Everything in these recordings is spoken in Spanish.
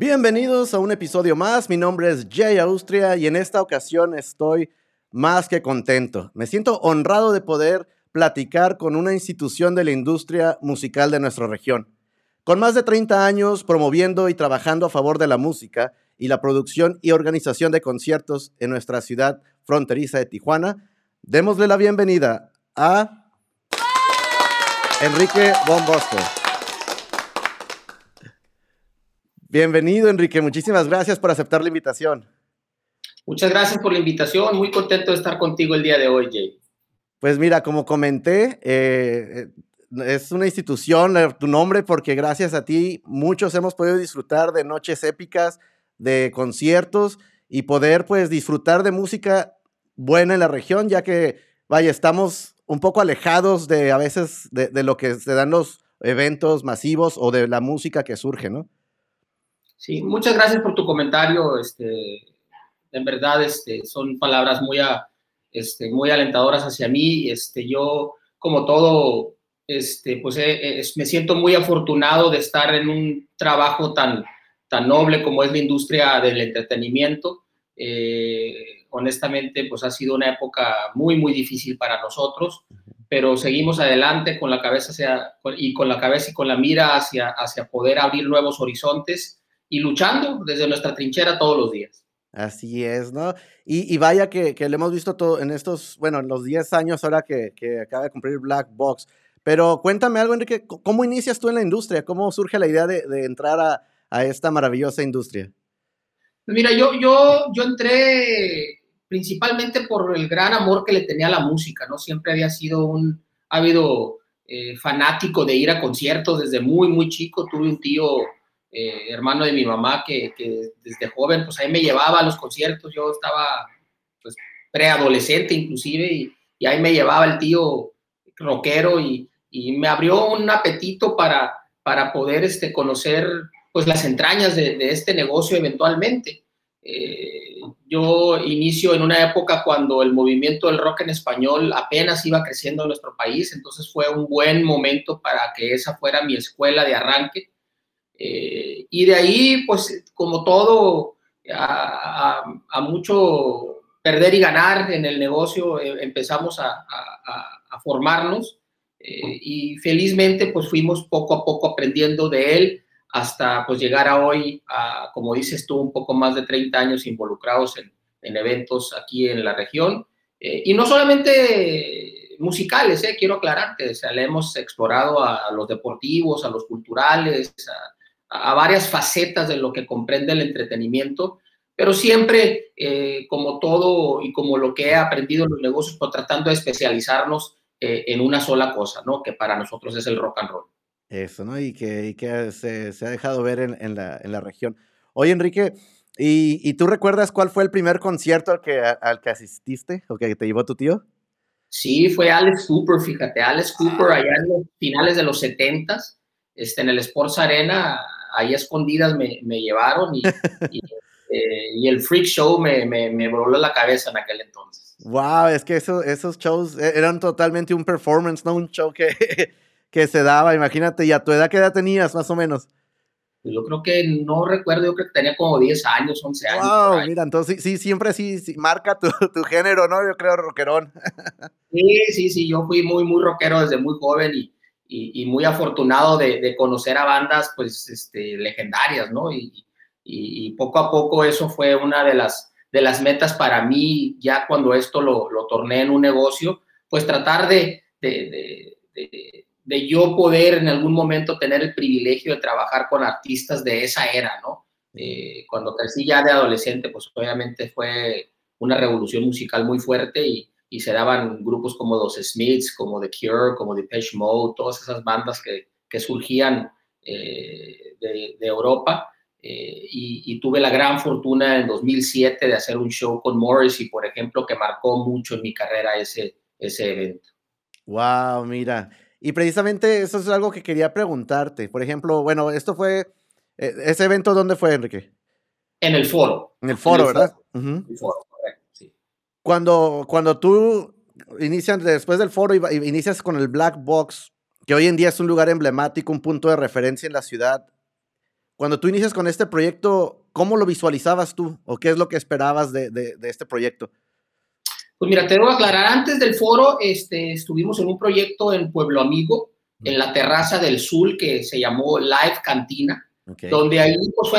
Bienvenidos a un episodio más. Mi nombre es Jay Austria y en esta ocasión estoy más que contento. Me siento honrado de poder platicar con una institución de la industria musical de nuestra región. Con más de 30 años promoviendo y trabajando a favor de la música y la producción y organización de conciertos en nuestra ciudad fronteriza de Tijuana, démosle la bienvenida a Enrique Bon Bosco. Bienvenido, Enrique. Muchísimas gracias por aceptar la invitación. Muchas gracias por la invitación. Muy contento de estar contigo el día de hoy, Jay. Pues mira, como comenté, eh, es una institución, eh, tu nombre, porque gracias a ti muchos hemos podido disfrutar de noches épicas, de conciertos y poder pues disfrutar de música buena en la región, ya que, vaya, estamos un poco alejados de a veces de, de lo que se dan los eventos masivos o de la música que surge, ¿no? Sí, muchas gracias por tu comentario. Este, en verdad, este, son palabras muy, este, muy alentadoras hacia mí. Este, yo, como todo, este, pues eh, me siento muy afortunado de estar en un trabajo tan, tan noble como es la industria del entretenimiento. Eh, honestamente, pues ha sido una época muy, muy difícil para nosotros, pero seguimos adelante con la cabeza hacia, y con la cabeza y con la mira hacia, hacia poder abrir nuevos horizontes y luchando desde nuestra trinchera todos los días. Así es, ¿no? Y, y vaya que, que, lo hemos visto todo en estos, bueno, en los 10 años ahora que, que, acaba de cumplir Black Box. Pero cuéntame algo, Enrique, ¿cómo inicias tú en la industria? ¿Cómo surge la idea de, de entrar a, a, esta maravillosa industria? Mira, yo, yo, yo entré principalmente por el gran amor que le tenía a la música, ¿no? Siempre había sido un ávido eh, fanático de ir a conciertos desde muy, muy chico. Tuve un tío eh, hermano de mi mamá, que, desde joven, pues ahí me llevaba a los conciertos, yo estaba pues preadolescente inclusive, y, y, ahí me llevaba el tío rockero y, me abrió un apetito para, para poder este, conocer pues las entrañas de, de este negocio eventualmente. Eh, yo inicio en una época cuando el movimiento del rock en español apenas iba creciendo en nuestro país, entonces fue un buen momento para que esa fuera mi escuela de arranque eh, y de ahí, pues como todo, a, a, a, mucho perder y ganar en el negocio, eh, empezamos a, a formarnos eh, y felizmente pues fuimos poco a poco aprendiendo de él hasta pues llegar a hoy, a, como dices tú, un poco más de 30 años involucrados en, en eventos aquí en la región. Eh, y no solamente musicales, eh, quiero aclararte, o sea, le hemos explorado a los deportivos, a los culturales, a, a varias facetas de lo que comprende el entretenimiento, pero siempre, eh, como todo y como lo que he aprendido en los negocios, pues tratando de especializarnos eh, en una sola cosa, ¿no? Que para nosotros es el rock and roll. Eso, ¿no? Y que, y que se, se, ha dejado ver en, en, la, en, la, región. Oye, Enrique, ¿y, ¿y, tú recuerdas cuál fue el primer concierto al que, al que asististe o que te llevó tu tío? Sí, fue Alex Cooper, fíjate, Alex Cooper allá en los finales de los 70 este, en el Sports Arena ahí escondidas me, me llevaron y, y, eh, y, el freak show me, me, me, voló la cabeza en aquel entonces. Wow, es que eso, esos shows e, eran totalmente un performance, no un show que, que se daba, imagínate, ¿y a tu edad qué edad tenías más o menos? Pues yo creo que no recuerdo, yo creo que tenía como 10 años, 11 años. Wow, mira, entonces sí, siempre sí, sí marca tu, tu, género, ¿no? Yo creo rockerón. Sí, sí, sí, yo fui muy, muy rockero desde muy joven y, y, y, muy afortunado de, de, conocer a bandas pues este, legendarias, ¿no? Y, y, poco a poco eso fue una de las, de las metas para mí, ya cuando esto lo, lo torné en un negocio, pues tratar de, de, de, yo poder en algún momento tener el privilegio de trabajar con artistas de esa era, ¿no? Eh, cuando crecí ya de adolescente, pues obviamente fue una revolución musical muy fuerte y, y se daban grupos como los Smiths, como The Cure, como Depeche Mode, todas esas bandas que, que surgían eh, de, de, Europa. Eh, y, y, tuve la gran fortuna en 2007 de hacer un show con Morrissey, por ejemplo, que marcó mucho en mi carrera ese, ese evento. Wow, mira. Y precisamente eso es algo que quería preguntarte. Por ejemplo, bueno, esto fue, eh, ese evento, ¿dónde fue, Enrique? En el foro. En el foro, en el ¿verdad? Foro. Uh -huh. El foro. Cuando, cuando tú inicias, después del foro, inicias con el Black Box, que hoy en día es un lugar emblemático, un punto de referencia en la ciudad, cuando tú inicias con este proyecto, ¿cómo lo visualizabas tú o qué es lo que esperabas de, este proyecto? Pues mira, te debo aclarar, antes del foro este, estuvimos en un proyecto en Pueblo Amigo, en la terraza del Sur, que se llamó Live Cantina, donde ahí pues,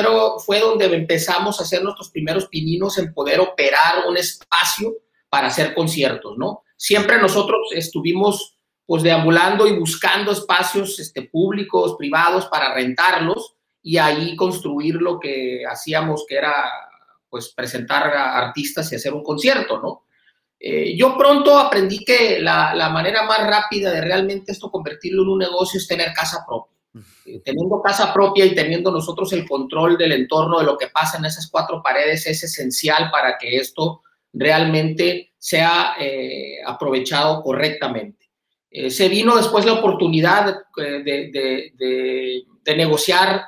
fue donde empezamos a hacer nuestros primeros pininos en poder operar un espacio para hacer conciertos, ¿no? Siempre nosotros estuvimos pues deambulando y buscando espacios este, públicos, privados, para rentarlos y ahí construir lo que hacíamos, que era pues presentar a artistas y hacer un concierto, ¿no? Eh, yo pronto aprendí que la, la, manera más rápida de realmente esto convertirlo en un negocio es tener casa propia. Eh, teniendo casa propia y teniendo nosotros el control del entorno de lo que pasa en esas cuatro paredes es esencial para que esto realmente sea eh, aprovechado correctamente. Eh, se vino después la oportunidad de, de, negociar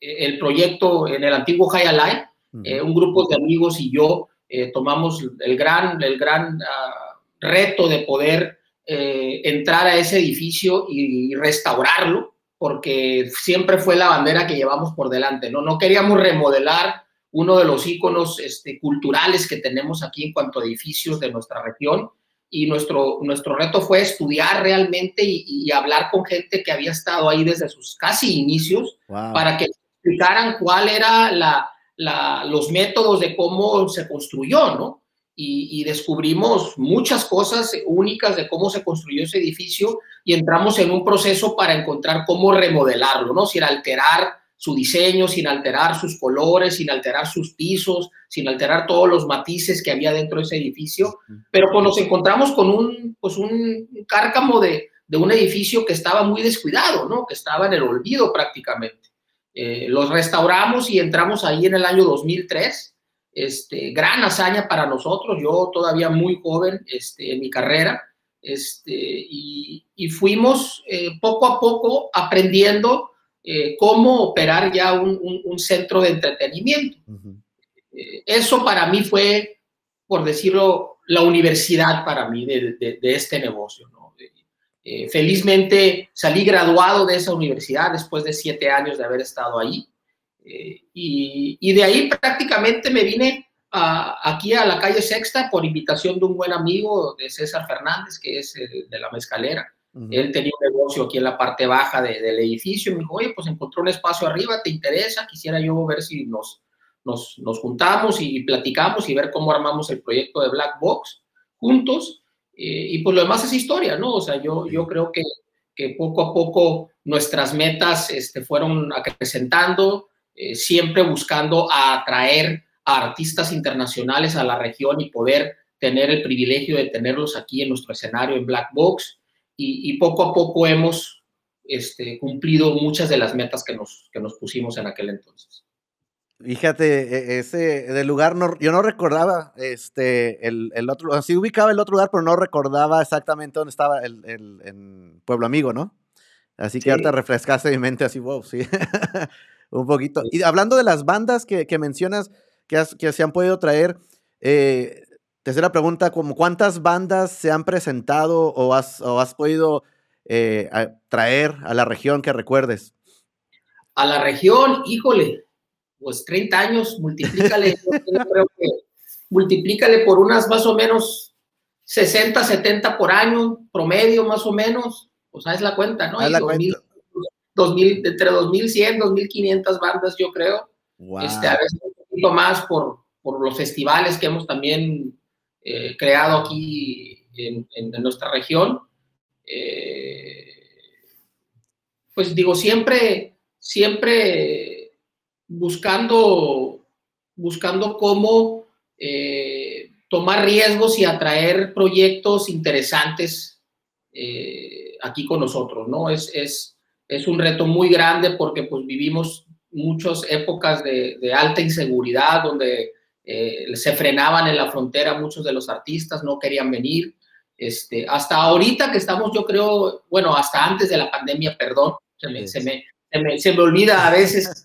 el proyecto en el antiguo High Alive. un grupo de amigos y yo tomamos el gran, el gran ah, reto de poder entrar a ese edificio y restaurarlo porque siempre fue la bandera que llevamos por delante, ¿no? No queríamos remodelar uno de los íconos este, culturales que tenemos aquí en cuanto a edificios de nuestra región y nuestro, nuestro reto fue estudiar realmente y, hablar con gente que había estado ahí desde sus casi inicios para que explicaran cuál era la, la, los métodos de cómo se construyó, ¿no? Y, descubrimos muchas cosas únicas de cómo se construyó ese edificio y entramos en un proceso para encontrar cómo remodelarlo, ¿no? Sin alterar su diseño, sin alterar sus colores, sin alterar sus pisos, sin alterar todos los matices que había dentro de ese edificio, pero pues nos encontramos con un, pues un cárcamo de, de un edificio que estaba muy descuidado, ¿no? Que estaba en el olvido prácticamente. Eh, los restauramos y entramos ahí en el año 2003 este, gran hazaña para nosotros, yo todavía muy joven este, en mi carrera, este, y, fuimos eh, poco a poco aprendiendo eh, cómo operar ya un, centro de entretenimiento. Eh, eso para mí fue, por decirlo, la universidad para mí de, este negocio. felizmente salí graduado de esa universidad después de siete años de haber estado ahí. Eh, y, de ahí prácticamente me vine aquí a la calle Sexta por invitación de un buen amigo de César Fernández, que es de la mezcalera. Él tenía un negocio aquí en la parte baja del edificio y me dijo, oye, pues encontró un espacio arriba, ¿te interesa? Quisiera yo ver si nos, nos, nos juntamos y platicamos y ver cómo armamos el proyecto de Black Box juntos. Eh, y pues lo demás es historia, ¿no? O sea, yo, yo creo que, que poco a poco nuestras metas este, fueron acrecentando, eh, siempre buscando atraer a artistas internacionales a la región y poder tener el privilegio de tenerlos aquí en nuestro escenario en Black Box y, poco a poco hemos este, cumplido muchas de las metas que nos, que nos pusimos en aquel entonces. Fíjate, e, ese del lugar, no, yo no recordaba este, el, el otro, así ubicaba el otro lugar, pero no recordaba exactamente dónde estaba el, el Pueblo Amigo, ¿no? Así que ahorita refrescaste mi mente así, wow, sí. un poquito. Y hablando de las bandas que, mencionas que, que, se han podido traer, eh, tercera pregunta, como ¿cuántas bandas se han presentado o has, o has podido eh, traer a la región que recuerdes? A la región, híjole, pues 30 años, multiplícale, creo que multiplícale por unas más o menos 60, 70 por año, promedio más o menos, o sea, es la cuenta, ¿no? la cuenta. 2000, entre 2100, 2500 bandas, yo creo. Este, a veces un poquito más por, por los festivales que hemos también eh, creado aquí en, en, nuestra región. Eh, pues digo, siempre, siempre buscando, buscando cómo eh, tomar riesgos y atraer proyectos interesantes aquí con nosotros, ¿no? Es, es, es un reto muy grande porque pues vivimos muchas épocas de, alta inseguridad donde eh, se frenaban en la frontera muchos de los artistas, no querían venir. Este, hasta ahorita que estamos, yo creo, bueno, hasta antes de la pandemia, perdón, se me, se me, se me, olvida a veces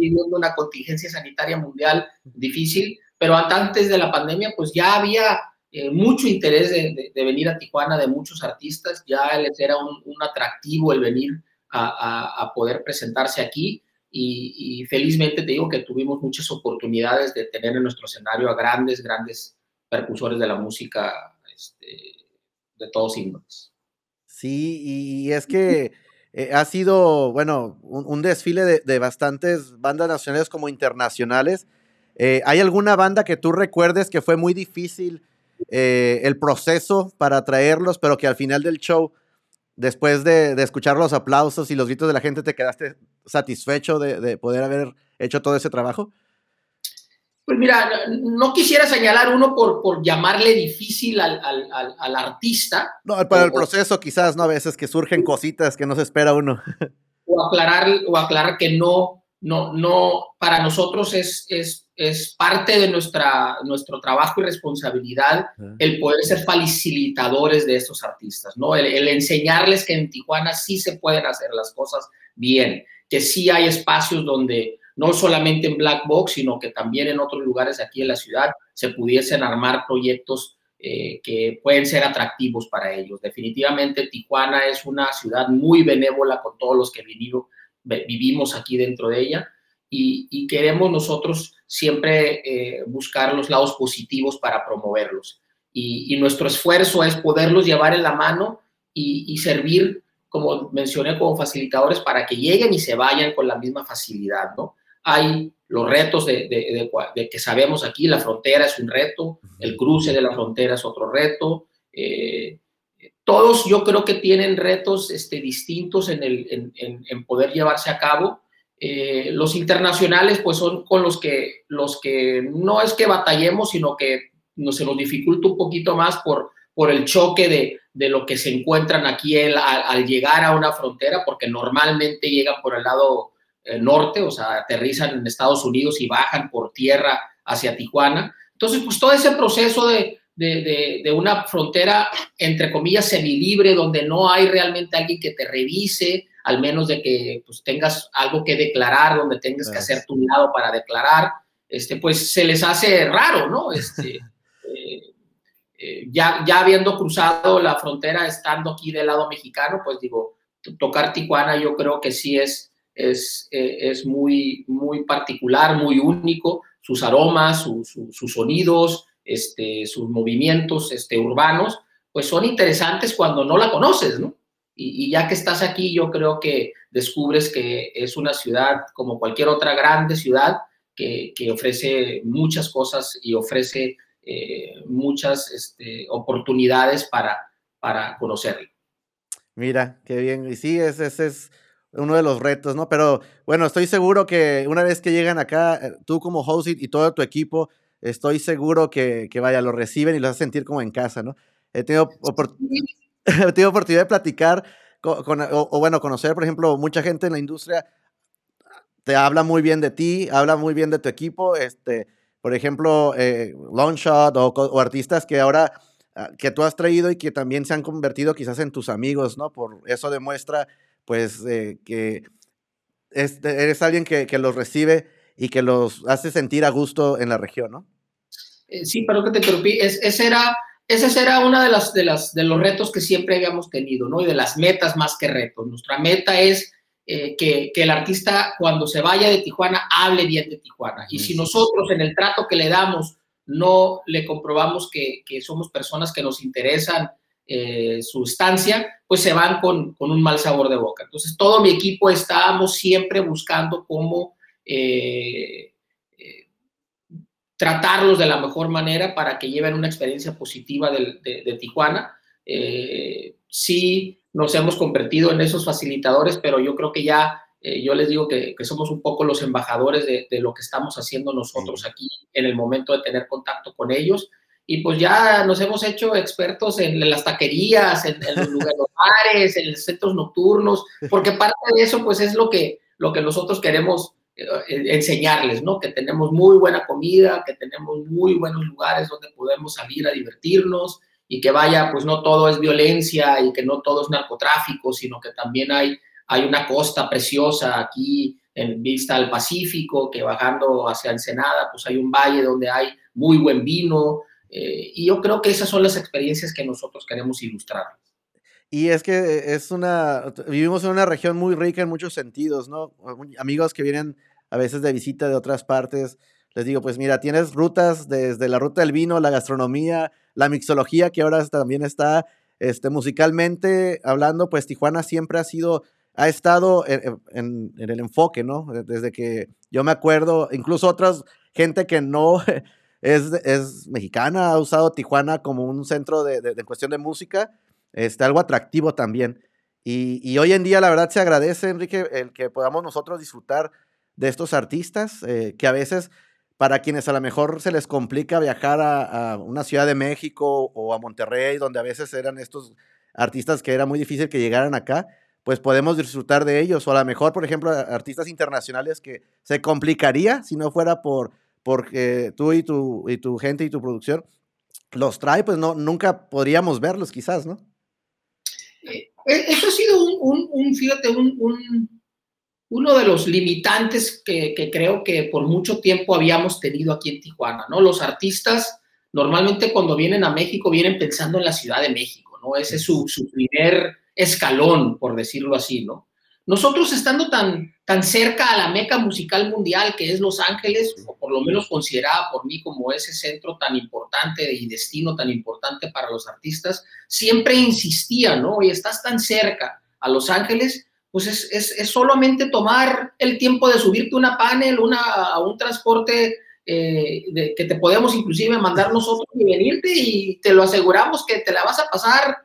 viviendo una contingencia sanitaria mundial difícil, pero antes de la pandemia, pues ya había eh, mucho interés de, venir a Tijuana de muchos artistas, ya les era un, un atractivo el venir a, poder presentarse aquí y, felizmente te digo que tuvimos muchas oportunidades de tener en nuestro escenario a grandes, grandes percusores de la música este, de todos índoles. Sí, y es que eh, ha sido, bueno, un, desfile de, bastantes bandas nacionales como internacionales. Eh, ¿Hay alguna banda que tú recuerdes que fue muy difícil eh, el proceso para traerlos, pero que al final del show después de, escuchar los aplausos y los gritos de la gente, ¿te quedaste satisfecho de, poder haber hecho todo ese trabajo? Pues mira, no quisiera señalar uno por, por llamarle difícil al, artista. No, para el proceso quizás, ¿no? A veces que surgen cositas que no se espera uno. O aclarar, o aclarar que no, no, no, para nosotros es, es, es parte de nuestra, nuestro trabajo y responsabilidad el poder ser facilitadores de estos artistas, ¿no? El, enseñarles que en Tijuana sí se pueden hacer las cosas bien, que sí hay espacios donde no solamente en Black Box, sino que también en otros lugares aquí en la ciudad se pudiesen armar proyectos eh, que pueden ser atractivos para ellos. Definitivamente Tijuana es una ciudad muy benévola con todos los que vivimos aquí dentro de ella y, queremos nosotros siempre eh, buscar los lados positivos para promoverlos. Y, nuestro esfuerzo es poderlos llevar en la mano y, servir, como mencioné, como facilitadores para que lleguen y se vayan con la misma facilidad, ¿no? Hay los retos de, que sabemos aquí, la frontera es un reto, el cruce de la frontera es otro reto. Eh, todos yo creo que tienen retos este, distintos en, el, en, poder llevarse a cabo. Eh, los internacionales pues son con los que, los que no es que batallemos, sino que no, se nos dificulta un poquito más por, por el choque de, de lo que se encuentran aquí al, al, llegar a una frontera, porque normalmente llegan por el lado eh, norte, o sea, aterrizan en Estados Unidos y bajan por tierra hacia Tijuana. Entonces, pues todo ese proceso de, de, de, una frontera, entre comillas, semilibre, donde no hay realmente alguien que te revise, al menos de que pues, tengas algo que declarar, donde tengas que hacer tu lado para declarar, este, pues se les hace raro, ¿no? Este, eh, eh, ya, ya habiendo cruzado la frontera, estando aquí del lado mexicano, pues digo, tocar Tijuana yo creo que sí es es, eh, es muy, muy particular, muy único, sus aromas, sus sonidos, este, sus movimientos este, urbanos, pues son interesantes cuando no la conoces, ¿no? Y, ya que estás aquí, yo creo que descubres que es una ciudad como cualquier otra grande ciudad que, que ofrece muchas cosas y ofrece eh, muchas este, oportunidades para, para conocerla. Mira, qué bien. Y sí, ese es uno de los retos, ¿no? Pero bueno, estoy seguro que una vez que llegan acá, eh, tú como host y todo tu equipo, estoy seguro que, que vaya, lo reciben y los hacen sentir como en casa, ¿no? He tenido, he tenido oportunidad de platicar con, o, bueno, conocer, por ejemplo, mucha gente en la industria te habla muy bien de ti, habla muy bien de tu equipo, este, por ejemplo, eh, Longshot o, o artistas que ahora ah, que tú has traído y que también se han convertido quizás en tus amigos, ¿no? Por eso demuestra pues eh, que eres alguien que, los recibe y que los hace sentir a gusto en la región, ¿no? Eh, sí, pero que te interrumpí. ese era, ese era uno de, las, de, las, de los retos que siempre habíamos tenido, ¿no? Y de las metas más que retos. Nuestra meta es eh, que, el artista cuando se vaya de Tijuana hable bien de Tijuana. Y si nosotros en el trato que le damos no le comprobamos que, que somos personas que nos interesan eh, su estancia, pues se van con, un mal sabor de boca. Entonces, todo mi equipo estábamos siempre buscando cómo eh, tratarlos de la mejor manera para que lleven una experiencia positiva de, Tijuana. sí, nos hemos convertido en esos facilitadores, pero yo creo que ya yo les digo que, somos un poco los embajadores de, de, lo que estamos haciendo nosotros aquí en el momento de tener contacto con ellos y pues ya nos hemos hecho expertos en, las taquerías, en, los lugares, en los centros nocturnos, porque parte de eso pues es lo que, lo que nosotros queremos eh, enseñarles, ¿no? Que tenemos muy buena comida, que tenemos muy buenos lugares donde podemos salir a divertirnos y que vaya, pues no todo es violencia y que no todo es narcotráfico, sino que también hay, hay una costa preciosa aquí en vista al Pacífico, que bajando hacia Ensenada, pues hay un valle donde hay muy buen vino, eh, y yo creo que esas son las experiencias que nosotros queremos ilustrar. Y es que es una, vivimos en una región muy rica en muchos sentidos, ¿no? Amigos que vienen a veces de visita de otras partes, les digo, pues mira, tienes rutas desde la ruta del vino, la gastronomía, la mixología, que ahora también está este, musicalmente hablando, pues Tijuana siempre ha sido, ha estado en, el enfoque, ¿no? Desde que yo me acuerdo, incluso otras gente que no es, es mexicana ha usado Tijuana como un centro de, de cuestión de música este, algo atractivo también. Y, hoy en día, la verdad, se agradece, Enrique, el que podamos nosotros disfrutar de estos artistas, eh, que a veces, para quienes a lo mejor se les complica viajar a, una ciudad de México o a Monterrey, donde a veces eran estos artistas que era muy difícil que llegaran acá, pues podemos disfrutar de ellos. O a lo mejor, por ejemplo, artistas internacionales que se complicaría si no fuera por porque tú y tu, y tu gente y tu producción los trae, pues no, nunca podríamos verlos quizás, ¿no? Eh, eso ha sido un, fíjate, un, uno de los limitantes que, creo que por mucho tiempo habíamos tenido aquí en Tijuana, ¿no? Los artistas normalmente cuando vienen a México vienen pensando en la Ciudad de México, ¿no? Ese es su, su primer escalón, por decirlo así, ¿no? Nosotros estando tan, tan cerca a la meca musical mundial que es Los Ángeles, o por lo menos considerada por mí como ese centro tan importante y destino tan importante para los artistas, siempre insistía, ¿no? Y estás tan cerca a Los Ángeles, pues es, es, solamente tomar el tiempo de subirte una panel, una, a un transporte eh, que te podemos inclusive mandar nosotros y venirte y te lo aseguramos que te la vas a pasar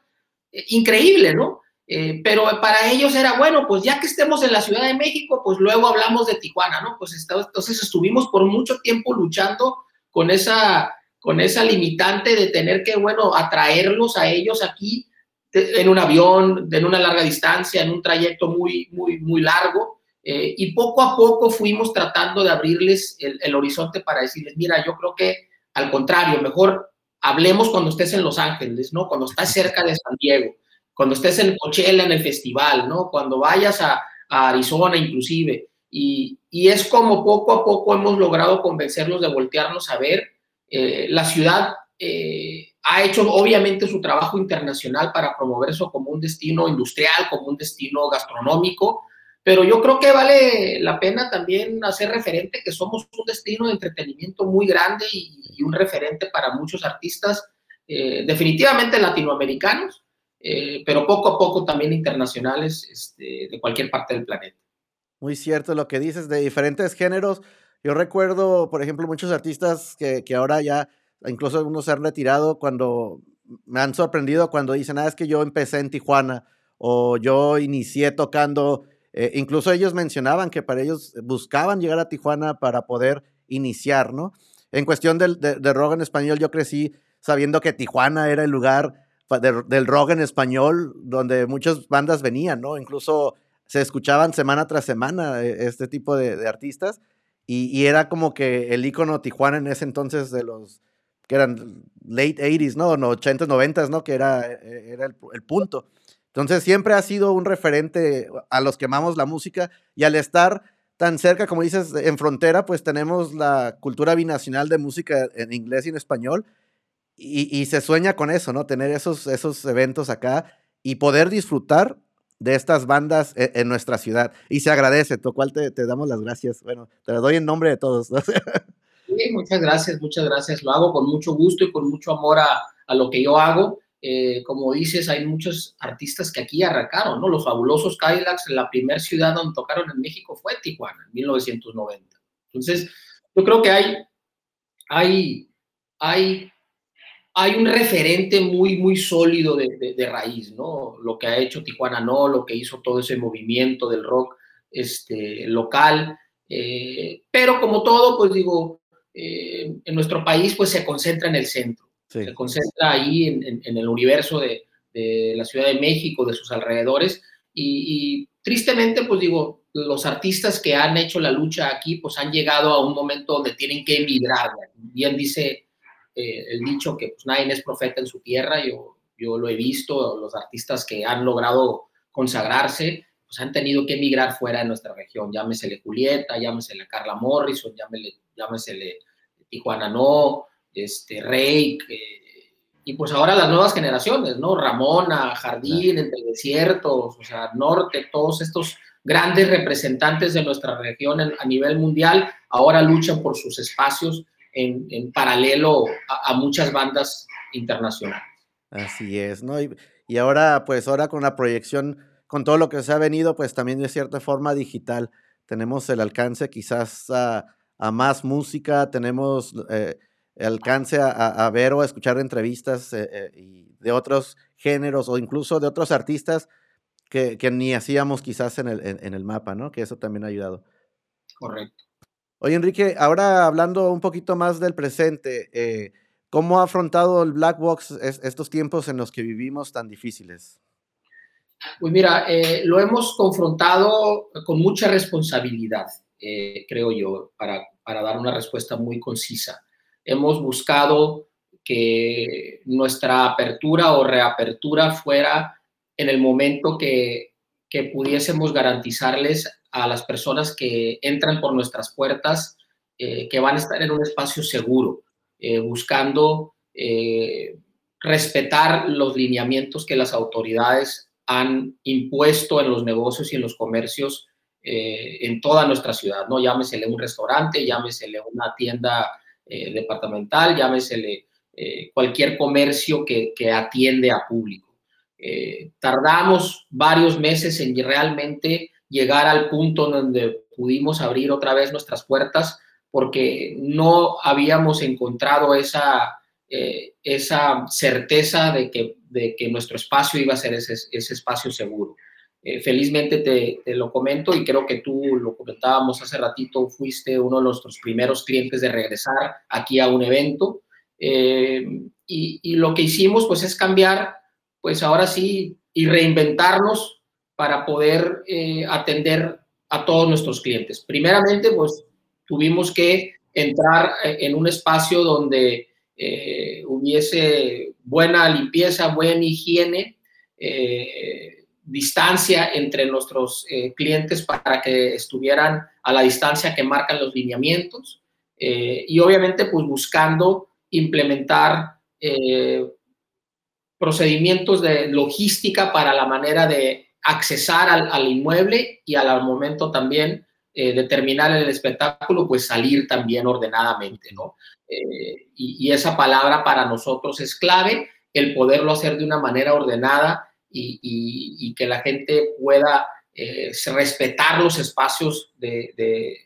eh, increíble, ¿no? Eh, pero para ellos era, bueno, pues ya que estemos en la Ciudad de México, pues luego hablamos de Tijuana, ¿no? Pues entonces estuvimos por mucho tiempo luchando con esa, con esa limitante de tener que, bueno, atraerlos a ellos aquí en un avión, en una larga distancia, en un trayecto muy, muy, muy largo. Eh, y poco a poco fuimos tratando de abrirles el, el horizonte para decirles, mira, yo creo que al contrario, mejor hablemos cuando estés en Los Ángeles, ¿no? Cuando estás cerca de San Diego cuando estés en Coachella en el festival, ¿no? Cuando vayas a, Arizona inclusive. Y, es como poco a poco hemos logrado convencerlos de voltearnos a ver. Eh, la ciudad eh, ha hecho obviamente su trabajo internacional para promover eso como un destino industrial, como un destino gastronómico, pero yo creo que vale la pena también hacer referente que somos un destino de entretenimiento muy grande y, un referente para muchos artistas, eh, definitivamente latinoamericanos, eh, pero poco a poco también internacionales este, de cualquier parte del planeta. Muy cierto lo que dices, de diferentes géneros. Yo recuerdo, por ejemplo, muchos artistas que, que ahora ya, incluso algunos se han retirado cuando me han sorprendido cuando dicen, ah, es que yo empecé en Tijuana o yo inicié tocando, eh, incluso ellos mencionaban que para ellos buscaban llegar a Tijuana para poder iniciar, ¿no? En cuestión de, de rock en español, yo crecí sabiendo que Tijuana era el lugar del rock en español, donde muchas bandas venían, ¿no? Incluso se escuchaban semana tras semana eh, este tipo de, artistas y, era como que el icono Tijuana en ese entonces de los que eran late 80s, ¿no? 80s, 90s, ¿no? Que era, eh, era el, el, punto. Entonces siempre ha sido un referente a los que amamos la música y al estar tan cerca, como dices, en frontera, pues tenemos la cultura binacional de música en inglés y en español y, se sueña con eso, ¿no? Tener esos, esos eventos acá y poder disfrutar de estas bandas e, en, nuestra ciudad. Y se agradece, lo cual te, te, damos las gracias. Bueno, te las doy en nombre de todos. Sí, muchas gracias, muchas gracias. Lo hago con mucho gusto y con mucho amor a, a lo que yo hago. Eh, como dices, hay muchos artistas que aquí arrancaron, ¿no? Los fabulosos Cadillacs, la primera ciudad donde tocaron en México fue Tijuana, en 1990. Entonces, yo creo que hay, hay, hay hay un referente muy, muy sólido de, de, raíz, ¿no? Lo que ha hecho Tijuana No, lo que hizo todo ese movimiento del rock este, local. Eh, pero como todo, pues digo, eh, en nuestro país pues se concentra en el centro, se concentra ahí en, en, el universo de, de, la Ciudad de México, de sus alrededores. Y, y, tristemente, pues digo, los artistas que han hecho la lucha aquí, pues han llegado a un momento donde tienen que emigrar. Bien dice eh, el dicho que pues, nadie es profeta en su tierra, yo, yo lo he visto, los artistas que han logrado consagrarse, pues han tenido que emigrar fuera de nuestra región, llámesele Julieta, llámesele Carla Morrison, llámesele, llámesele Tijuana No, este, Rey, y pues ahora las nuevas generaciones, ¿no? Ramona, Jardín, Entre Desiertos, o sea, Norte, todos estos grandes representantes de nuestra región a nivel mundial ahora luchan por sus espacios en, paralelo a, muchas bandas internacionales. Así es, ¿no? Y, y, ahora, pues ahora con la proyección, con todo lo que se ha venido, pues también de cierta forma digital, tenemos el alcance quizás a, a más música, tenemos eh, alcance a, ver o a escuchar entrevistas eh, eh, de otros géneros o incluso de otros artistas que, ni hacíamos quizás en el, en, el mapa, ¿no? Que eso también ha ayudado. Correcto. Oye, Enrique, ahora hablando un poquito más del presente, eh, ¿cómo ha afrontado el Black Box estos tiempos en los que vivimos tan difíciles? Pues mira, eh, lo hemos confrontado con mucha responsabilidad, eh, creo yo, para, para dar una respuesta muy concisa. Hemos buscado que nuestra apertura o reapertura fuera en el momento que, que pudiésemos garantizarles a las personas que entran por nuestras puertas eh, que van a estar en un espacio seguro, eh, buscando eh, respetar los lineamientos que las autoridades han impuesto en los negocios y en los comercios en toda nuestra ciudad, ¿no? Llámesele un restaurante, llámesele una tienda departamental, llámesele cualquier comercio que, que atiende a público. Tardamos varios meses en realmente llegar al punto donde pudimos abrir otra vez nuestras puertas porque no habíamos encontrado esa, eh, esa certeza de que, de que nuestro espacio iba a ser ese, ese espacio seguro. Eh, felizmente te, te, lo comento y creo que tú lo comentábamos hace ratito, fuiste uno de nuestros primeros clientes de regresar aquí a un evento y, y, lo que hicimos pues es cambiar pues ahora sí, y reinventarnos para poder eh, atender a todos nuestros clientes. Primeramente, pues tuvimos que entrar eh, en un espacio donde eh, hubiese buena limpieza, buena higiene, distancia entre nuestros clientes para que estuvieran a la distancia que marcan los lineamientos y obviamente pues buscando implementar procedimientos de logística para la manera de accesar al, inmueble y al momento también eh, de terminar el espectáculo, pues salir también ordenadamente, ¿no? Eh, y, esa palabra para nosotros es clave, el poderlo hacer de una manera ordenada y, que la gente pueda eh, respetar los espacios de,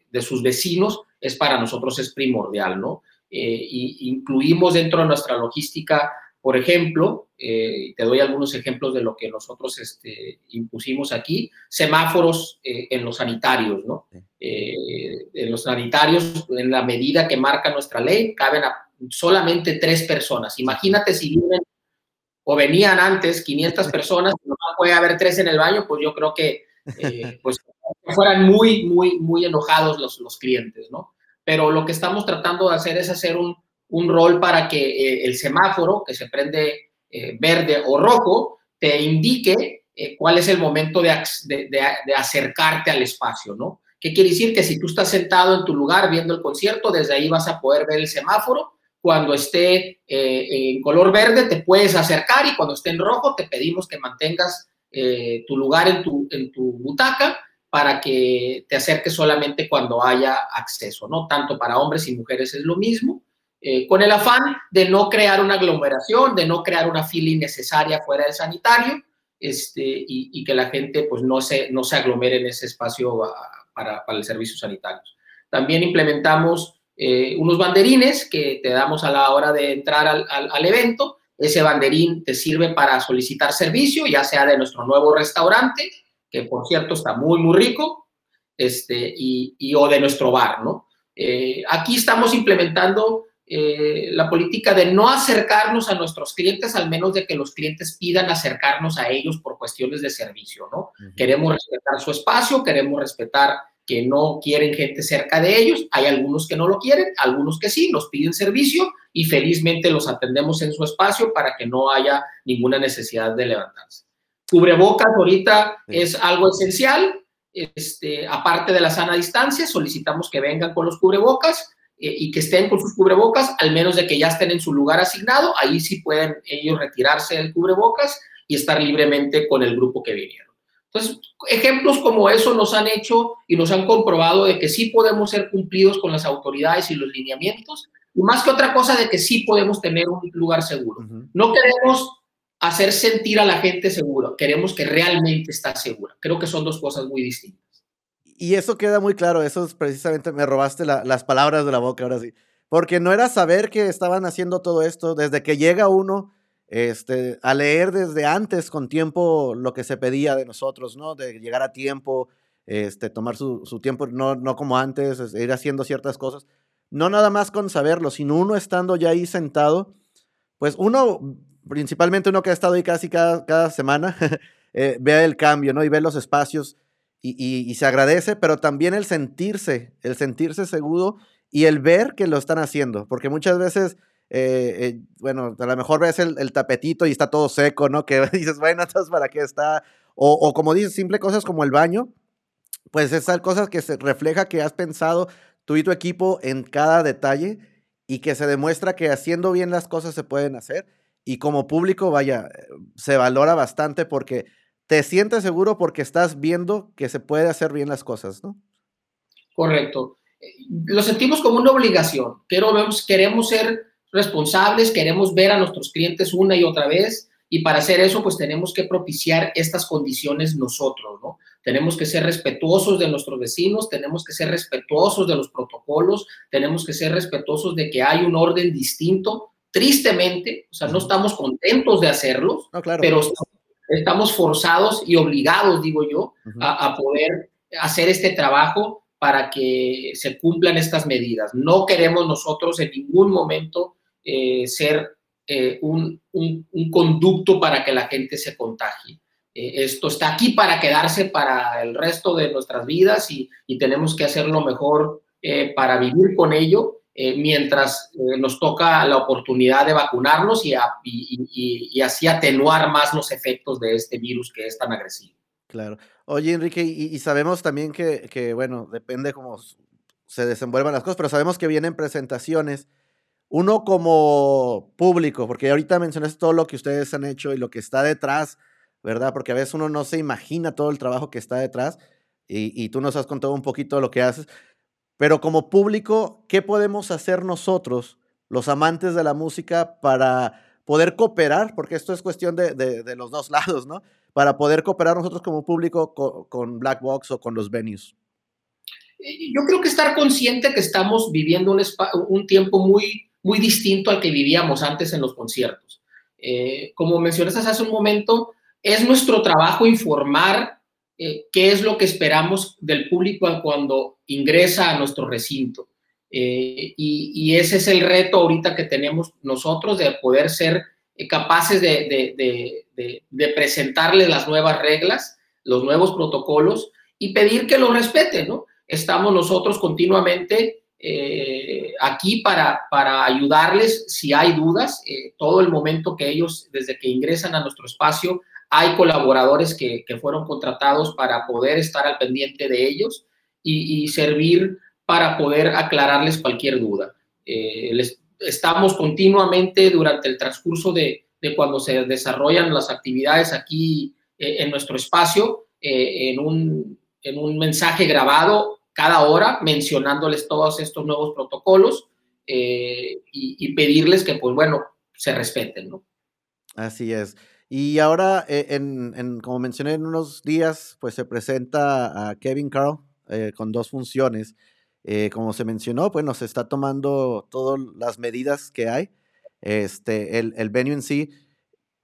de, sus vecinos, es para nosotros es primordial, ¿no? y incluimos dentro de nuestra logística por ejemplo, eh, te doy algunos ejemplos de lo que nosotros este, impusimos aquí, semáforos eh, en los sanitarios, ¿no? Eh, en los sanitarios, en la medida que marca nuestra ley, caben solamente tres personas. Imagínate si viven o venían antes 500 personas, no puede haber tres en el baño, pues yo creo que pues, fueran muy, muy, muy enojados los, los clientes, ¿no? Pero lo que estamos tratando de hacer es hacer un, un rol para que eh, el semáforo, que se prende eh, verde o rojo, te indique eh, cuál es el momento de, acercarte al espacio, ¿no? ¿Qué quiere decir? Que si tú estás sentado en tu lugar viendo el concierto, desde ahí vas a poder ver el semáforo. Cuando esté en color verde, te puedes acercar y cuando esté en rojo, te pedimos que mantengas tu lugar tu, en tu butaca para que te acerques solamente cuando haya acceso, ¿no? Tanto para hombres y mujeres es lo mismo. Eh, con el afán de no crear una aglomeración, de no crear una fila innecesaria fuera del sanitario este, y, que la gente pues, no, se, no se aglomere en ese espacio ah, para, para el servicio sanitario. También implementamos eh, unos banderines que te damos a la hora de entrar al, al, evento. Ese banderín te sirve para solicitar servicio, ya sea de nuestro nuevo restaurante, que por cierto está muy, muy rico, este, y, y o de nuestro bar, ¿no? Eh, aquí estamos implementando eh, la política de no acercarnos a nuestros clientes, al menos de que los clientes pidan acercarnos a ellos por cuestiones de servicio, ¿no? Queremos respetar su espacio, queremos respetar que no quieren gente cerca de ellos, hay algunos que no lo quieren, algunos que sí, nos piden servicio y felizmente los atendemos en su espacio para que no haya ninguna necesidad de levantarse. Cubrebocas ahorita es algo esencial, este, aparte de la sana distancia, solicitamos que vengan con los cubrebocas, y que estén con sus cubrebocas, al menos de que ya estén en su lugar asignado, ahí sí pueden ellos retirarse del cubrebocas y estar libremente con el grupo que vinieron. Entonces, ejemplos como eso nos han hecho y nos han comprobado de que sí podemos ser cumplidos con las autoridades y los lineamientos, y más que otra cosa de que sí podemos tener un lugar seguro. No queremos hacer sentir a la gente seguro, queremos que realmente está segura. Creo que son dos cosas muy distintas. Y eso queda muy claro, eso es precisamente, me robaste las palabras de la boca ahora sí, porque no era saber que estaban haciendo todo esto, desde que llega uno este, a leer desde antes con tiempo lo que se pedía de nosotros, ¿no? De llegar a tiempo, este, tomar su, su tiempo, no, no como antes, ir haciendo ciertas cosas. No nada más con saberlo, sino uno estando ya ahí sentado, pues uno, principalmente uno que ha estado ahí casi cada, cada semana, eh, ve el cambio, ¿no? Y ve los espacios y, se agradece, pero también el sentirse, el sentirse seguro y el ver que lo están haciendo, porque muchas veces eh, eh, bueno, a lo mejor ves el, tapetito y está todo seco, ¿no? Que dices, bueno, entonces, ¿para qué está? O, o como dices, simple cosas como el baño, pues esas cosas que se refleja que has pensado tú y tu equipo en cada detalle y que se demuestra que haciendo bien las cosas se pueden hacer. Y como público, vaya, se valora bastante porque te sientes seguro porque estás viendo que se puede hacer bien las cosas, ¿no? Correcto. Eh, lo sentimos como una obligación, pero queremos ser responsables, queremos ver a nuestros clientes una y otra vez y para hacer eso pues tenemos que propiciar estas condiciones nosotros, ¿no? Tenemos que ser respetuosos de nuestros vecinos, tenemos que ser respetuosos de los protocolos, tenemos que ser respetuosos de que hay un orden distinto. Tristemente, o sea, no estamos contentos de hacerlos, pero estamos forzados y obligados, digo yo, a, a poder hacer este trabajo para que se cumplan estas medidas. No queremos nosotros en ningún momento eh, ser eh, un, un, conducto para que la gente se contagie. Eh, esto está aquí para quedarse para el resto de nuestras vidas y, y tenemos que hacerlo mejor para vivir con ello mientras nos toca la oportunidad de vacunarnos y, y, y, así atenuar más los efectos de este virus que es tan agresivo. Claro. Oye, Enrique, y, sabemos también que, bueno, depende cómo se desenvuelvan las cosas, pero sabemos que vienen presentaciones uno como público, porque ahorita mencionaste todo lo que ustedes han hecho y lo que está detrás, ¿verdad? Porque a veces uno no se imagina todo el trabajo que está detrás y, tú nos has contado un poquito lo que haces, pero como público, ¿qué podemos hacer nosotros, los amantes de la música, para poder cooperar? Porque esto es cuestión de, los dos lados, ¿no? Para poder cooperar nosotros como público con, Black Box o con los venues. Yo creo que estar consciente que estamos viviendo un, un tiempo muy muy distinto al que vivíamos antes en los conciertos. Eh, como mencionaste hace un momento, es nuestro trabajo informar eh, qué es lo que esperamos del público cuando ingresa a nuestro recinto. Eh, y, ese es el reto ahorita que tenemos nosotros de poder ser capaces de, de, presentarles las nuevas reglas, los nuevos protocolos y pedir que los respeten. Estamos nosotros continuamente eh, aquí para, ayudarles si hay dudas. Eh, todo el momento que ellos, desde que ingresan a nuestro espacio, hay colaboradores que, que fueron contratados para poder estar al pendiente de ellos y, servir para poder aclararles cualquier duda. Eh, les, estamos continuamente durante el transcurso de, de, cuando se desarrollan las actividades aquí en nuestro espacio, en un, en un mensaje grabado cada hora mencionándoles todos estos nuevos protocolos eh, y, pedirles que, pues bueno, se respeten, ¿no? Así es. Y ahora, eh, en, como mencioné en unos días, pues se presenta a Kevin Carl eh, con dos funciones. como se mencionó, pues nos está tomando todas las medidas que hay. Este, el, el venue en sí,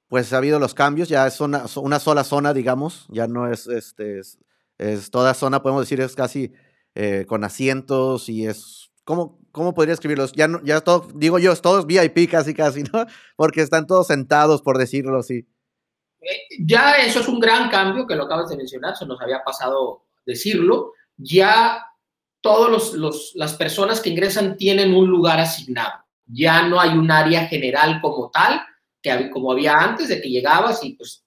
pues ha habido los cambios, ya es una, una sola zona, digamos, ya no es, este, es, es toda zona, podemos decir, es casi eh, con asientos y es, ¿cómo, cómo podría escribirlos? Ya, no, ya todo, digo yo, todos VIP casi, casi, ¿no? Porque están todos sentados, por decirlo así. Ya eso es un gran cambio que lo acabas de mencionar, se nos había pasado decirlo. Ya todas las personas que ingresan tienen un lugar asignado. Ya no hay un área general como tal, que como había antes, de que llegabas y pues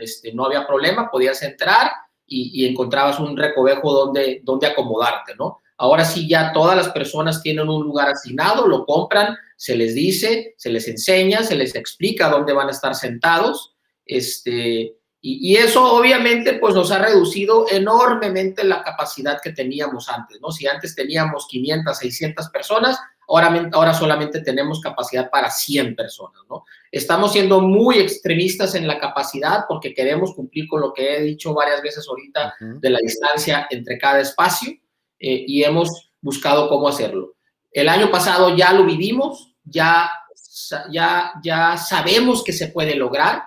este, no había problema, podías entrar y, encontrabas un recovejo donde, donde acomodarte, ¿no? Ahora sí ya todas las personas tienen un lugar asignado, lo compran, se les dice, se les enseña, se les explica dónde van a estar sentados. Este, y, eso obviamente pues nos ha reducido enormemente la capacidad que teníamos antes, ¿no? Si antes teníamos 500, 600 personas, ahora, ahora solamente tenemos capacidad para 100 personas, ¿no? Estamos siendo muy extremistas en la capacidad porque queremos cumplir con lo que he dicho varias veces ahorita de la distancia entre cada espacio eh, y hemos buscado cómo hacerlo. El año pasado ya lo vivimos, ya, ya, ya sabemos que se puede lograr.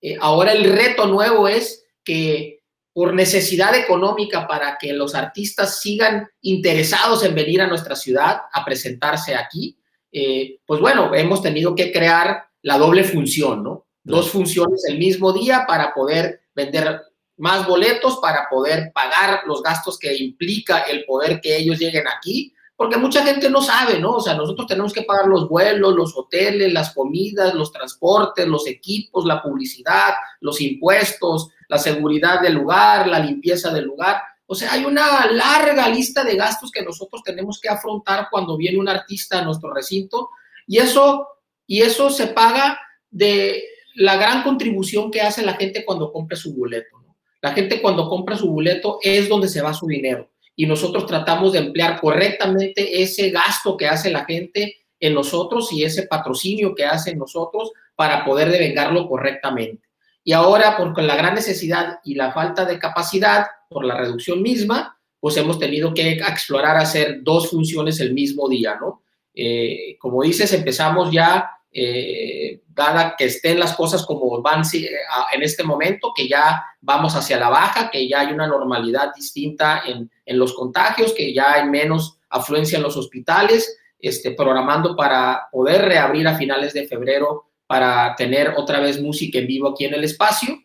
Eh, ahora el reto nuevo es que por necesidad económica para que los artistas sigan interesados en venir a nuestra ciudad a presentarse aquí, eh, pues bueno, hemos tenido que crear la doble función, ¿no? Dos funciones el mismo día para poder vender más boletos para poder pagar los gastos que implica el poder que ellos lleguen aquí, porque mucha gente no sabe, ¿no? O sea, nosotros tenemos que pagar los vuelos, los hoteles, las comidas, los transportes, los equipos, la publicidad, los impuestos, la seguridad del lugar, la limpieza del lugar. O sea, hay una larga lista de gastos que nosotros tenemos que afrontar cuando viene un artista a nuestro recinto y eso, y eso se paga de la gran contribución que hace la gente cuando compra su boleto. La gente cuando compra su boleto es donde se va su dinero y nosotros tratamos de emplear correctamente ese gasto que hace la gente en nosotros y ese patrocinio que hace en nosotros para poder devengarlo correctamente. Y ahora, por la gran necesidad y la falta de capacidad, por la reducción misma, pues hemos tenido que explorar hacer dos funciones el mismo día, ¿no? Eh, como dices, empezamos ya eh, dada que estén las cosas como van en este momento, que ya vamos hacia la baja, que ya hay una normalidad distinta en, los contagios, que ya hay menos afluencia en los hospitales, este, programando para poder reabrir a finales de febrero para tener otra vez música en vivo aquí en el espacio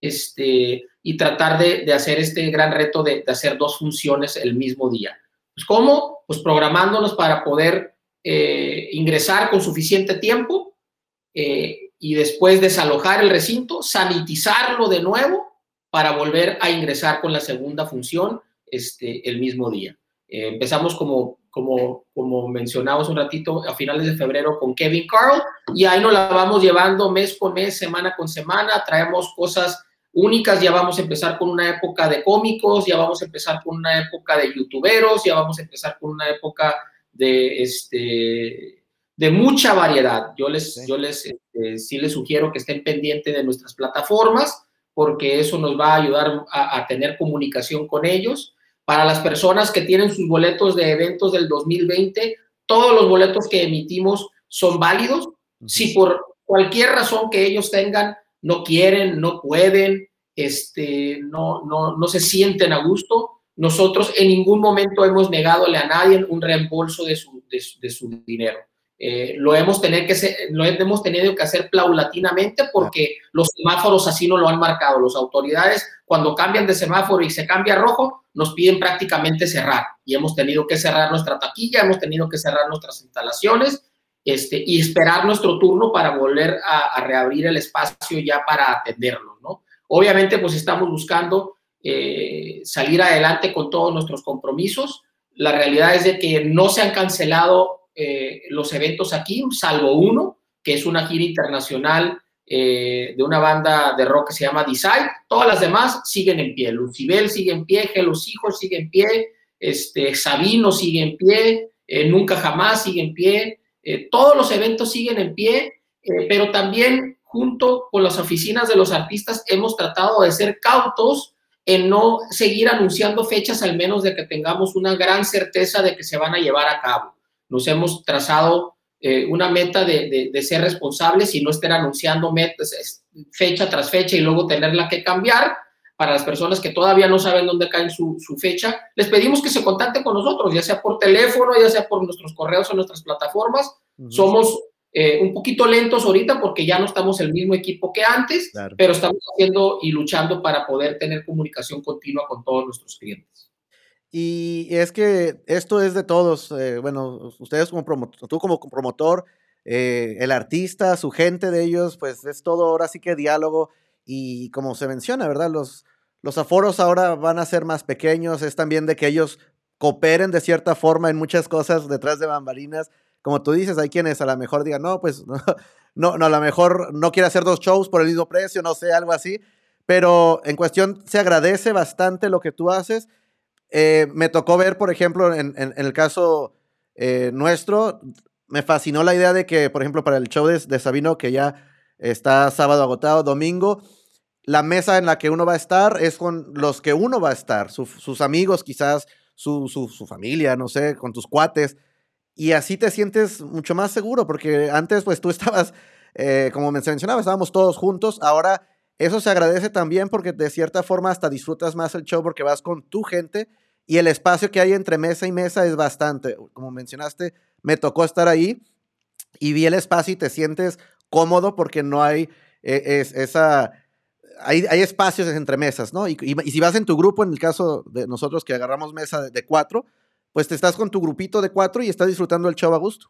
este, y tratar de, hacer este gran reto de, de, hacer dos funciones el mismo día. Pues, ¿Cómo? Pues programándonos para poder eh, ingresar con suficiente tiempo eh, y después desalojar el recinto, sanitizarlo de nuevo para volver a ingresar con la segunda función este, el mismo día. Eh, empezamos como, como, como mencionamos un ratito a finales de febrero con Kevin Carl y ahí nos la vamos llevando mes con mes, semana con semana, traemos cosas únicas, ya vamos a empezar con una época de cómicos, ya vamos a empezar con una época de youtuberos, ya vamos a empezar con una época de, este, de mucha variedad. Yo les, yo les, este, sí les sugiero que estén pendientes de nuestras plataformas porque eso nos va a ayudar a, tener comunicación con ellos. Para las personas que tienen sus boletos de eventos del 2020, todos los boletos que emitimos son válidos. Si por cualquier razón que ellos tengan no quieren, no pueden, este, no, no, no se sienten a gusto, nosotros en ningún momento hemos negadole a nadie un reembolso de su, de, su dinero. Eh, lo, hemos tener que lo hemos tenido que hacer paulatinamente porque los semáforos así no lo han marcado. Las autoridades, cuando cambian de semáforo y se cambia a rojo, nos piden prácticamente cerrar. Y hemos tenido que cerrar nuestra taquilla, hemos tenido que cerrar nuestras instalaciones este, y esperar nuestro turno para volver a, a reabrir el espacio ya para atenderlo. ¿no? Obviamente, pues estamos buscando eh, salir adelante con todos nuestros compromisos. La realidad es de que no se han cancelado eh, los eventos aquí, salvo uno, que es una gira internacional eh, de una banda de rock que se llama Decide. Todas las demás siguen en pie. Lucibel sigue en pie, Los Hijos sigue en pie, este, Sabino sigue en pie, Nunca Jamás sigue en pie. todos los eventos siguen en pie, pero también junto con las oficinas de los artistas hemos tratado de ser cautos en no seguir anunciando fechas, al menos de que tengamos una gran certeza de que se van a llevar a cabo. Nos hemos trazado eh, una meta de, ser responsables y no estar anunciando metas, fecha tras fecha y luego tenerla que cambiar. Para las personas que todavía no saben dónde cae su, fecha, les pedimos que se contacten con nosotros, ya sea por teléfono, ya sea por nuestros correos o nuestras plataformas. Somos eh, un poquito lentos ahorita porque ya no estamos el mismo equipo que antes, pero estamos haciendo y luchando para poder tener comunicación continua con todos nuestros clientes. Y es que esto es de todos, eh, bueno, ustedes como promotor, tú como promotor, eh, el artista, su gente de ellos, pues es todo ahora sí que diálogo y como se menciona, ¿verdad? Los, los aforos ahora van a ser más pequeños, es también de que ellos cooperen de cierta forma en muchas cosas detrás de bambalinas. Como tú dices, hay quienes a lo mejor digan, no, pues no, no, a lo mejor no quiere hacer dos shows por el mismo precio, no sé, algo así. Pero en cuestión se agradece bastante lo que tú haces. Eh, me tocó ver, por ejemplo, en, el caso eh, nuestro, me fascinó la idea de que, por ejemplo, para el show de, Sabino, que ya está sábado agotado, domingo, la mesa en la que uno va a estar es con los que uno va a estar, sus amigos quizás, su, su, familia, no sé, con tus cuates. Y así te sientes mucho más seguro, porque antes pues tú estabas, eh, como mencionaba, estábamos todos juntos, ahora eso se agradece también porque de cierta forma hasta disfrutas más el show porque vas con tu gente y el espacio que hay entre mesa y mesa es bastante. Como mencionaste, me tocó estar ahí y vi el espacio y te sientes cómodo porque no hay eh, esa... Hay, hay, espacios entre mesas, ¿no? Y, si vas en tu grupo, en el caso de nosotros que agarramos mesa de, cuatro, pues te estás con tu grupito de cuatro y estás disfrutando el show a gusto.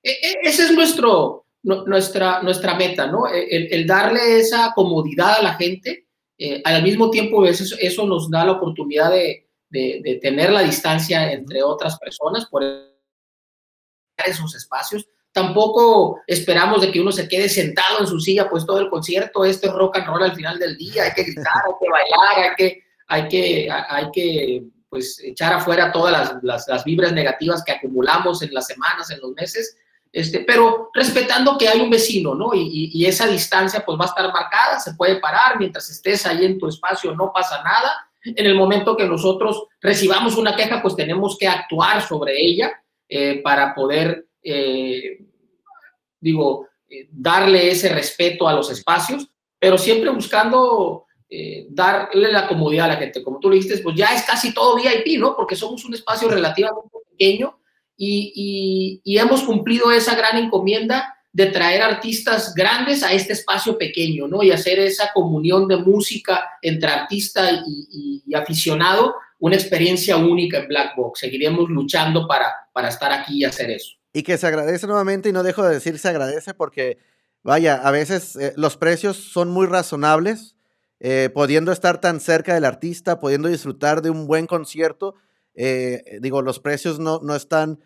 E, e, ese es nuestro, nuestra, nuestra meta, ¿no? E, el, darle esa comodidad a la gente, eh, al mismo tiempo eso, eso, nos da la oportunidad de, de, tener la distancia entre otras personas por esos espacios. Tampoco esperamos de que uno se quede sentado en su silla pues todo el concierto, este es rock and roll al final del día, hay que gritar, hay que bailar, hay que, hay que, hay que pues echar afuera todas las, las, vibras negativas que acumulamos en las semanas, en los meses este, pero respetando que hay un vecino, ¿no? Y, y, esa distancia pues va a estar marcada, se puede parar mientras estés ahí en tu espacio, no pasa nada. En el momento que nosotros recibamos una queja, pues tenemos que actuar sobre ella eh, para poder, eh, digo, eh, darle ese respeto a los espacios, pero siempre buscando darle la comodidad a la gente. Como tú le dijiste, pues ya es casi todo VIP, ¿no? Porque somos un espacio relativamente pequeño y, hemos cumplido esa gran encomienda de traer artistas grandes a este espacio pequeño, ¿no? Y hacer esa comunión de música entre artista y, aficionado, una experiencia única en Black Box. Seguiremos luchando para, para estar aquí y hacer eso. Y que se agradece nuevamente, y no dejo de decir se agradece porque, vaya, a veces eh, los precios son muy razonables, eh, pudiendo estar tan cerca del artista, pudiendo disfrutar de un buen concierto. Eh, digo, los precios no, no están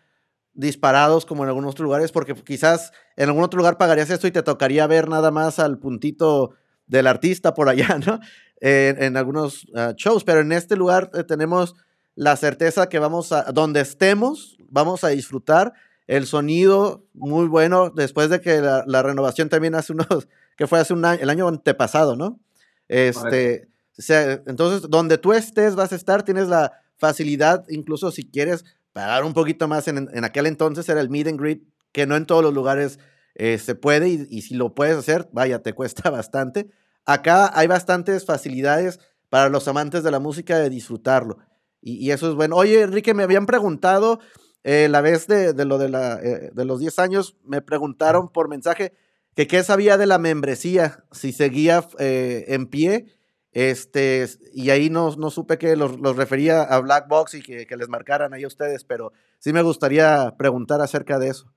disparados como en algunos otros lugares, porque quizás en algún otro lugar pagarías esto y te tocaría ver nada más al puntito del artista por allá, ¿no? en algunos ah, shows, pero en este lugar eh, tenemos la certeza que vamos a, donde estemos, vamos a disfrutar el sonido muy bueno, después de que la, renovación también hace unos, que fue hace un año, el año antepasado, ¿no? Este, o sea, entonces, donde tú estés, vas a estar, tienes la facilidad, incluso si quieres pagar un poquito más en, en, aquel entonces era el meet and greet, que no en todos los lugares eh, se puede y, si lo puedes hacer, vaya, te cuesta bastante. Acá hay bastantes facilidades para los amantes de la música de disfrutarlo. Y, eso es bueno. Oye, Enrique, me habían preguntado eh, la vez de, de lo de, la, eh, de los 10 años, me preguntaron por mensaje que qué sabía de la membresía, si seguía en pie este, y ahí no, no supe que los, los, refería a Black Box y que, que, les marcaran ahí a ustedes, pero sí me gustaría preguntar acerca de eso.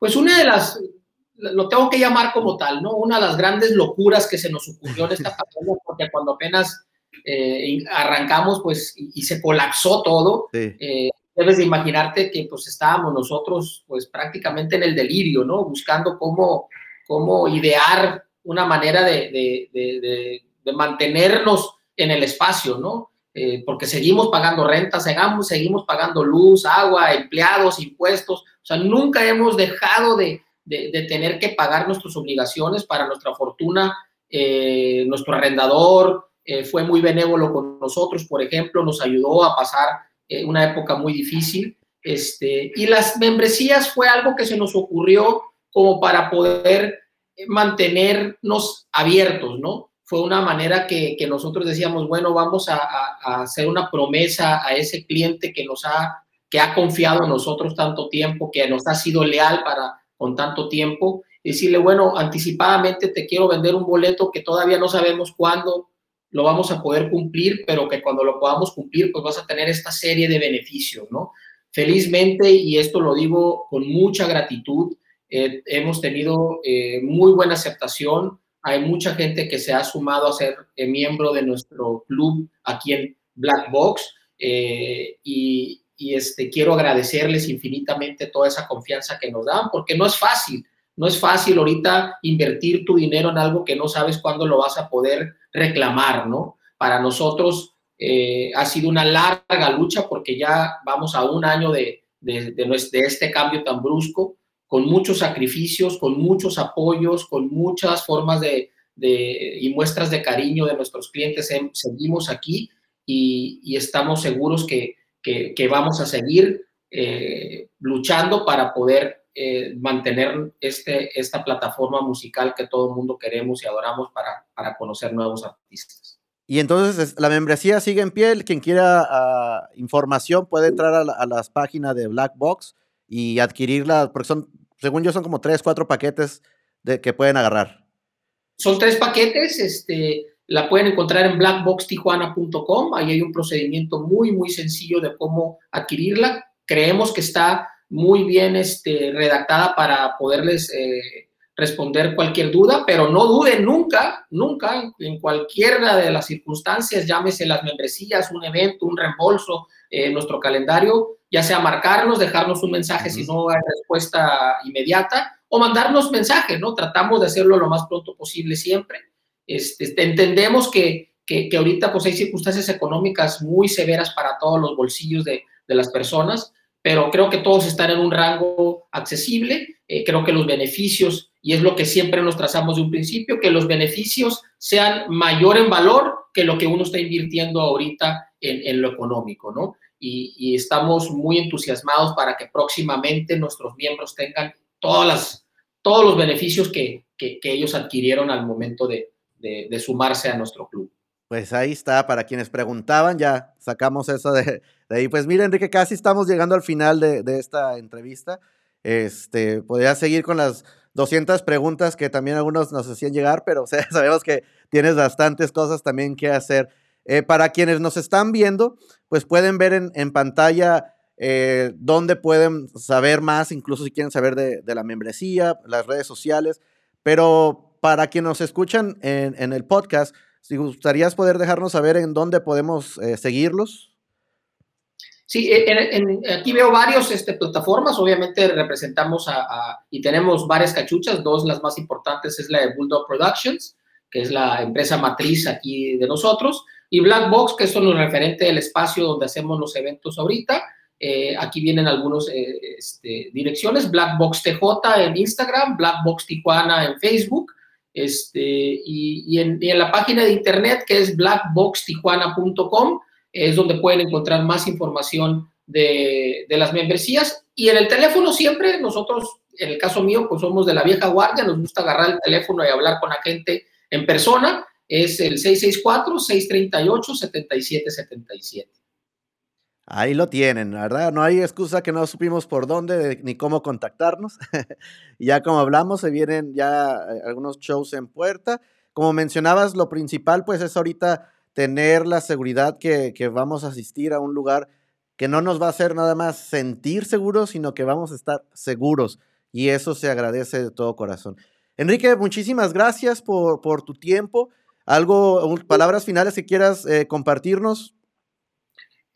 Pues una de las, lo tengo que llamar como tal, ¿no? Una de las grandes locuras que se nos ocurrió en esta pandemia, porque cuando apenas eh, arrancamos, pues, y, se colapsó todo, eh, debes de imaginarte que pues estábamos nosotros, pues, prácticamente en el delirio, ¿no? Buscando cómo, cómo idear una manera de, de, de mantenernos en el espacio, ¿no? Eh, porque seguimos pagando renta, seguimos, seguimos pagando luz, agua, empleados, impuestos, o sea, nunca hemos dejado de, tener que pagar nuestras obligaciones para nuestra fortuna. Eh, nuestro arrendador eh, fue muy benévolo con nosotros, por ejemplo, nos ayudó a pasar una época muy difícil. Este, y las membresías fue algo que se nos ocurrió como para poder mantenernos abiertos, ¿no? fue una manera que, nosotros decíamos, bueno, vamos a, hacer una promesa a ese cliente que nos ha, que ha confiado en nosotros tanto tiempo, que nos ha sido leal para con tanto tiempo, decirle, bueno, anticipadamente te quiero vender un boleto que todavía no sabemos cuándo lo vamos a poder cumplir, pero que cuando lo podamos cumplir, pues vas a tener esta serie de beneficios, ¿no? Felizmente, y esto lo digo con mucha gratitud, eh, hemos tenido eh, muy buena aceptación, hay mucha gente que se ha sumado a ser eh, miembro de nuestro club aquí en Black Box eh, y, este, quiero agradecerles infinitamente toda esa confianza que nos dan, porque no es fácil, no es fácil ahorita invertir tu dinero en algo que no sabes cuándo lo vas a poder reclamar, ¿no? Para nosotros eh, ha sido una larga lucha porque ya vamos a un año de, de, de, este cambio tan brusco, con muchos sacrificios, con muchos apoyos, con muchas formas de, y muestras de cariño de nuestros clientes. Seguimos aquí y, estamos seguros que, que, vamos a seguir eh, luchando para poder eh, mantener este, esta plataforma musical que todo el mundo queremos y adoramos para, para conocer nuevos artistas. Y entonces la membresía sigue en pie. Quien quiera ah, información puede entrar a, a las páginas de Black Box y adquirirla, porque son, según yo, son como tres, cuatro paquetes de, que pueden agarrar. Son tres paquetes, este, la pueden encontrar en blackboxtijuana.com. Ahí hay un procedimiento muy, muy sencillo de cómo adquirirla. Creemos que está muy bien este, redactada para poderles eh, responder cualquier duda, pero no duden nunca, nunca, en cualquiera de las circunstancias, llámese las membresías, un evento, un reembolso, eh, nuestro calendario, ya sea marcarnos, dejarnos un mensaje si no hay respuesta inmediata, o mandarnos mensajes, ¿no? Tratamos de hacerlo lo más pronto posible siempre. Este, este entendemos que, que, ahorita pues hay circunstancias económicas muy severas para todos los bolsillos de, de las personas, pero creo que todos están en un rango accesible, eh, creo que los beneficios y es lo que siempre nos trazamos de un principio, que los beneficios sean mayor en valor que lo que uno está invirtiendo ahorita en, lo económico, ¿no? Y, estamos muy entusiasmados para que próximamente nuestros miembros tengan todas las, todos los beneficios que, que, ellos adquirieron al momento de, sumarse a nuestro club. Pues ahí está, para quienes preguntaban, ya sacamos eso de, ahí. Pues mira, Enrique, casi estamos llegando al final de, esta entrevista. Este, podría seguir con las 200 preguntas que también algunos nos hacían llegar, pero sabemos que tienes bastantes cosas también que hacer. Eh, para quienes nos están viendo, pues pueden ver en, pantalla eh, dónde pueden saber más, incluso si quieren saber de, la membresía, las redes sociales. Pero para quienes nos escuchan en, el podcast, si gustarías poder dejarnos saber en dónde podemos eh, seguirlos. Sí, en, aquí veo varios este, plataformas, obviamente representamos a, y tenemos varias cachuchas, dos las más importantes es la de Bulldog Productions, que es la empresa matriz aquí de nosotros, y Black Box, que es lo referente del espacio donde hacemos los eventos ahorita. Eh, aquí vienen algunas eh, este, direcciones, Black Box TJ en Instagram, Black Box Tijuana en Facebook, este, y, en, y en la página de internet que es blackboxtijuana.com es donde pueden encontrar más información de, las membresías. Y en el teléfono siempre, nosotros, en el caso mío, pues somos de la vieja guardia, nos gusta agarrar el teléfono y hablar con la gente en persona. Es el 664-638-7777. Ahí lo tienen, ¿verdad? No hay excusa que no supimos por dónde ni cómo contactarnos. ya como hablamos, se vienen ya eh, algunos shows en puerta. Como mencionabas, lo principal pues es ahorita tener la seguridad que, vamos a asistir a un lugar que no nos va a hacer nada más sentir seguros, sino que vamos a estar seguros. Y eso se agradece de todo corazón. Enrique, muchísimas gracias por, por tu tiempo. ¿Algo, palabras finales que quieras eh, compartirnos?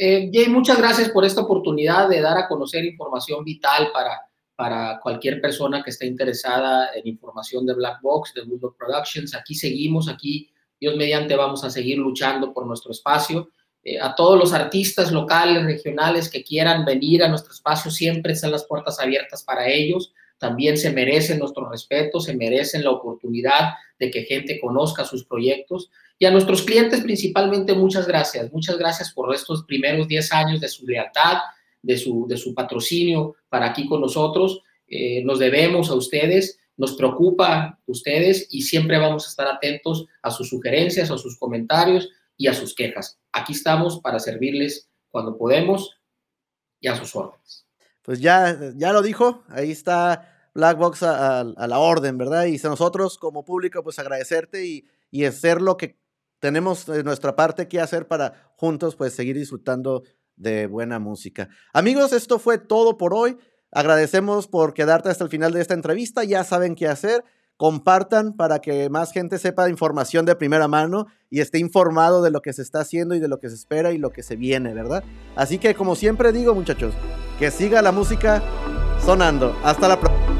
Eh, Jay, muchas gracias por esta oportunidad de dar a conocer información vital para, para cualquier persona que esté interesada en información de Black Box, de Bulldog Productions. Aquí seguimos, aquí Dios mediante vamos a seguir luchando por nuestro espacio. Eh, a todos los artistas locales, regionales que quieran venir a nuestro espacio, siempre están las puertas abiertas para ellos. También se merecen nuestro respeto, se merecen la oportunidad de que gente conozca sus proyectos. Y a nuestros clientes principalmente, muchas gracias. Muchas gracias por estos primeros 10 años de su lealtad, de su, de su patrocinio para aquí con nosotros. Eh, nos debemos a ustedes nos preocupa ustedes y siempre vamos a estar atentos a sus sugerencias, a sus comentarios y a sus quejas. Aquí estamos para servirles cuando podemos y a sus órdenes. Pues ya, ya lo dijo, ahí está Black Box a, la orden, ¿verdad? Y nosotros como público, pues agradecerte y, y hacer lo que tenemos de nuestra parte que hacer para juntos, pues seguir disfrutando de buena música. Amigos, esto fue todo por hoy. Agradecemos por quedarte hasta el final de esta entrevista. Ya saben qué hacer. compartan para que más gente sepa información de primera mano y esté informado de lo que se está haciendo y de lo que se espera y lo que se viene, ¿verdad? Así que como siempre digo muchachos, que siga la música sonando. Hasta la próxima.